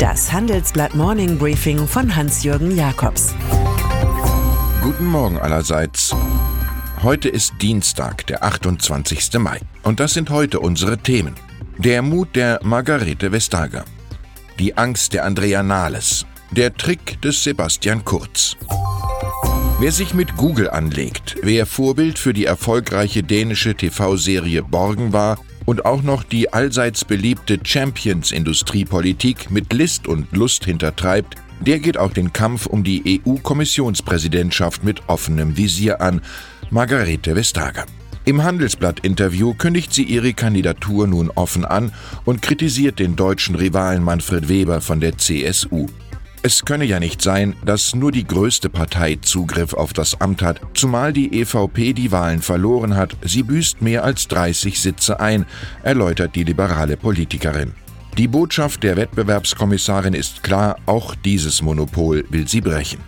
Das Handelsblatt Morning Briefing von Hans-Jürgen Jakobs. Guten Morgen allerseits. Heute ist Dienstag, der 28. Mai. Und das sind heute unsere Themen. Der Mut der Margarete Vestager. Die Angst der Andrea Nahles. Der Trick des Sebastian Kurz. Wer sich mit Google anlegt, wer Vorbild für die erfolgreiche dänische TV-Serie Borgen war und auch noch die allseits beliebte Champions-Industriepolitik mit List und Lust hintertreibt, der geht auch den Kampf um die EU-Kommissionspräsidentschaft mit offenem Visier an, Margarete Vestager. Im Handelsblatt-Interview kündigt sie ihre Kandidatur nun offen an und kritisiert den deutschen Rivalen Manfred Weber von der CSU. Es könne ja nicht sein, dass nur die größte Partei Zugriff auf das Amt hat, zumal die EVP die Wahlen verloren hat. Sie büßt mehr als 30 Sitze ein, erläutert die liberale Politikerin. Die Botschaft der Wettbewerbskommissarin ist klar, auch dieses Monopol will sie brechen.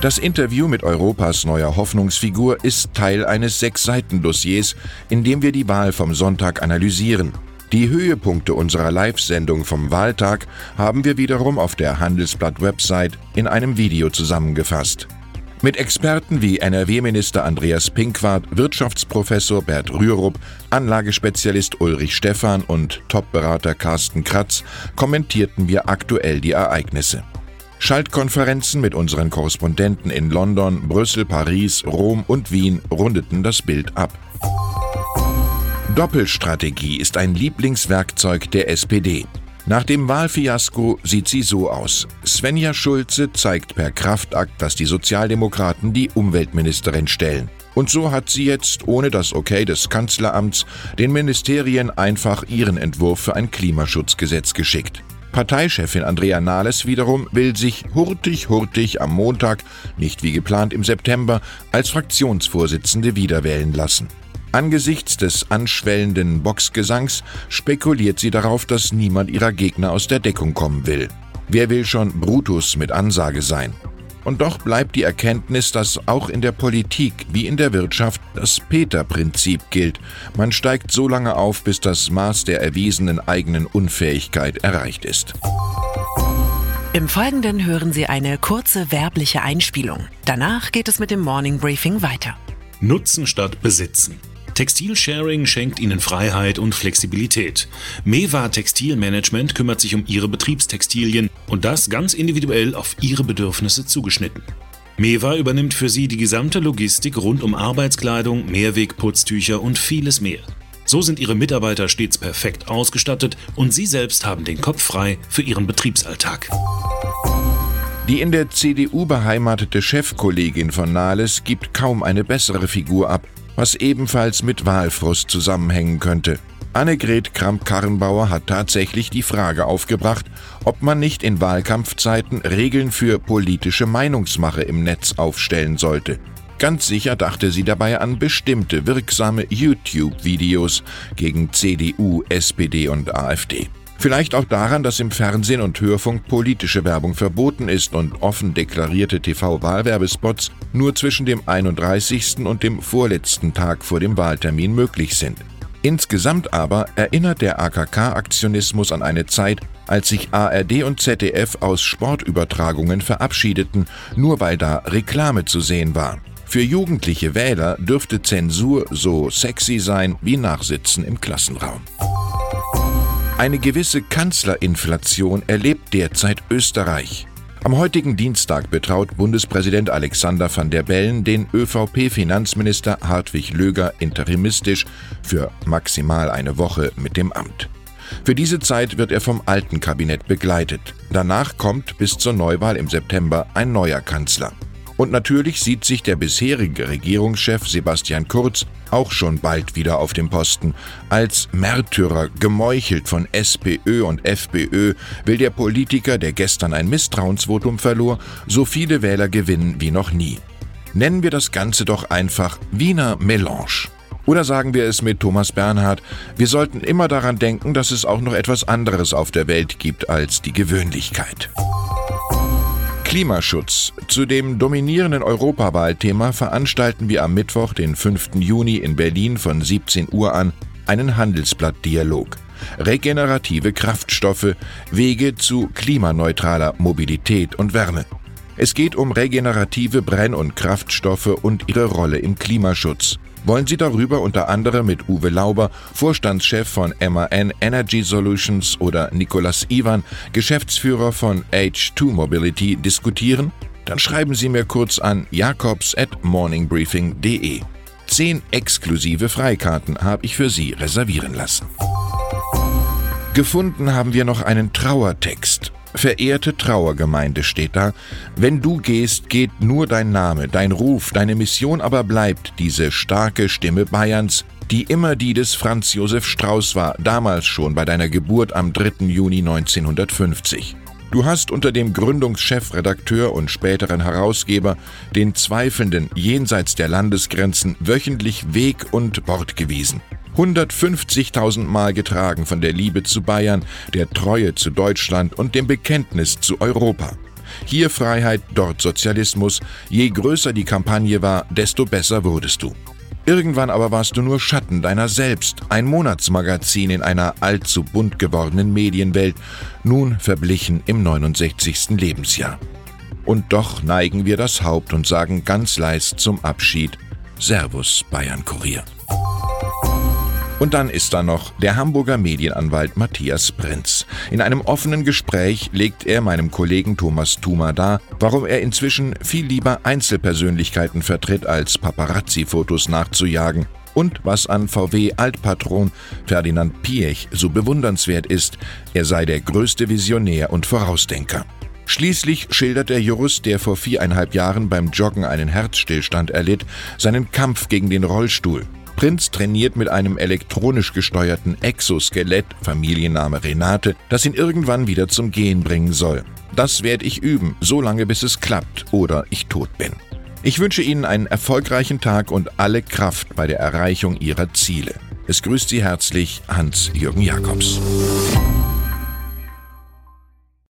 Das Interview mit Europas neuer Hoffnungsfigur ist Teil eines Sechs-Seiten-Dossiers, in dem wir die Wahl vom Sonntag analysieren. Die Höhepunkte unserer Live-Sendung vom Wahltag haben wir wiederum auf der Handelsblatt-Website in einem Video zusammengefasst. Mit Experten wie NRW-Minister Andreas Pinkwart, Wirtschaftsprofessor Bert Rürup, Anlagespezialist Ulrich Stephan und Top-Berater Carsten Kratz kommentierten wir aktuell die Ereignisse. Schaltkonferenzen mit unseren Korrespondenten in London, Brüssel, Paris, Rom und Wien rundeten das Bild ab. Doppelstrategie ist ein Lieblingswerkzeug der SPD. Nach dem Wahlfiasko sieht sie so aus. Svenja Schulze zeigt per Kraftakt, dass die Sozialdemokraten die Umweltministerin stellen. Und so hat sie jetzt, ohne das Okay des Kanzleramts, den Ministerien einfach ihren Entwurf für ein Klimaschutzgesetz geschickt. Parteichefin Andrea Nahles wiederum will sich hurtig, hurtig am Montag, nicht wie geplant im September, als Fraktionsvorsitzende wiederwählen lassen. Angesichts des anschwellenden Boxgesangs spekuliert sie darauf, dass niemand ihrer Gegner aus der Deckung kommen will. Wer will schon Brutus mit Ansage sein? Und doch bleibt die Erkenntnis, dass auch in der Politik wie in der Wirtschaft das Peter-Prinzip gilt. Man steigt so lange auf, bis das Maß der erwiesenen eigenen Unfähigkeit erreicht ist. Im Folgenden hören Sie eine kurze werbliche Einspielung. Danach geht es mit dem Morning Briefing weiter. Nutzen statt Besitzen. Textilsharing schenkt Ihnen Freiheit und Flexibilität. Mewa Textilmanagement kümmert sich um Ihre Betriebstextilien und das ganz individuell auf Ihre Bedürfnisse zugeschnitten. Mewa übernimmt für Sie die gesamte Logistik rund um Arbeitskleidung, Mehrwegputztücher und vieles mehr. So sind Ihre Mitarbeiter stets perfekt ausgestattet und Sie selbst haben den Kopf frei für Ihren Betriebsalltag. Die in der CDU beheimatete Chefkollegin von Nahles gibt kaum eine bessere Figur ab was ebenfalls mit Wahlfrust zusammenhängen könnte. Annegret Kramp-Karrenbauer hat tatsächlich die Frage aufgebracht, ob man nicht in Wahlkampfzeiten Regeln für politische Meinungsmache im Netz aufstellen sollte. Ganz sicher dachte sie dabei an bestimmte wirksame YouTube-Videos gegen CDU, SPD und AfD. Vielleicht auch daran, dass im Fernsehen und Hörfunk politische Werbung verboten ist und offen deklarierte TV-Wahlwerbespots nur zwischen dem 31. und dem vorletzten Tag vor dem Wahltermin möglich sind. Insgesamt aber erinnert der AKK-Aktionismus an eine Zeit, als sich ARD und ZDF aus Sportübertragungen verabschiedeten, nur weil da Reklame zu sehen war. Für jugendliche Wähler dürfte Zensur so sexy sein wie Nachsitzen im Klassenraum. Eine gewisse Kanzlerinflation erlebt derzeit Österreich. Am heutigen Dienstag betraut Bundespräsident Alexander van der Bellen den ÖVP-Finanzminister Hartwig Löger interimistisch für maximal eine Woche mit dem Amt. Für diese Zeit wird er vom alten Kabinett begleitet. Danach kommt bis zur Neuwahl im September ein neuer Kanzler. Und natürlich sieht sich der bisherige Regierungschef Sebastian Kurz auch schon bald wieder auf dem Posten. Als Märtyrer, gemeuchelt von SPÖ und FPÖ, will der Politiker, der gestern ein Misstrauensvotum verlor, so viele Wähler gewinnen wie noch nie. Nennen wir das Ganze doch einfach Wiener Melange. Oder sagen wir es mit Thomas Bernhard, wir sollten immer daran denken, dass es auch noch etwas anderes auf der Welt gibt als die Gewöhnlichkeit. Klimaschutz. Zu dem dominierenden Europawahlthema veranstalten wir am Mittwoch, den 5. Juni in Berlin von 17 Uhr an einen Handelsblatt-Dialog. Regenerative Kraftstoffe, Wege zu klimaneutraler Mobilität und Wärme. Es geht um regenerative Brenn- und Kraftstoffe und ihre Rolle im Klimaschutz. Wollen Sie darüber unter anderem mit Uwe Lauber, Vorstandschef von MAN Energy Solutions oder Nicolas Iwan, Geschäftsführer von H2 Mobility, diskutieren? Dann schreiben Sie mir kurz an jakobs at morningbriefing.de. Zehn exklusive Freikarten habe ich für Sie reservieren lassen. Gefunden haben wir noch einen Trauertext. Verehrte Trauergemeinde steht da, wenn du gehst, geht nur dein Name, dein Ruf, deine Mission aber bleibt diese starke Stimme Bayerns, die immer die des Franz Josef Strauß war, damals schon bei deiner Geburt am 3. Juni 1950. Du hast unter dem Gründungschefredakteur und späteren Herausgeber den Zweifelnden jenseits der Landesgrenzen wöchentlich Weg und Wort gewiesen. 150.000 Mal getragen von der Liebe zu Bayern, der Treue zu Deutschland und dem Bekenntnis zu Europa. Hier Freiheit, dort Sozialismus. Je größer die Kampagne war, desto besser wurdest du. Irgendwann aber warst du nur Schatten deiner selbst, ein Monatsmagazin in einer allzu bunt gewordenen Medienwelt, nun verblichen im 69. Lebensjahr. Und doch neigen wir das Haupt und sagen ganz leis zum Abschied Servus Bayern Kurier. Und dann ist da noch der Hamburger Medienanwalt Matthias Prinz. In einem offenen Gespräch legt er meinem Kollegen Thomas Thuma dar, warum er inzwischen viel lieber Einzelpersönlichkeiten vertritt, als Paparazzi-Fotos nachzujagen und was an VW-Altpatron Ferdinand Piech so bewundernswert ist, er sei der größte Visionär und Vorausdenker. Schließlich schildert der Jurist, der vor viereinhalb Jahren beim Joggen einen Herzstillstand erlitt, seinen Kampf gegen den Rollstuhl. Prinz trainiert mit einem elektronisch gesteuerten Exoskelett, Familienname Renate, das ihn irgendwann wieder zum Gehen bringen soll. Das werde ich üben, so lange bis es klappt oder ich tot bin. Ich wünsche Ihnen einen erfolgreichen Tag und alle Kraft bei der Erreichung Ihrer Ziele. Es grüßt Sie herzlich Hans-Jürgen Jakobs.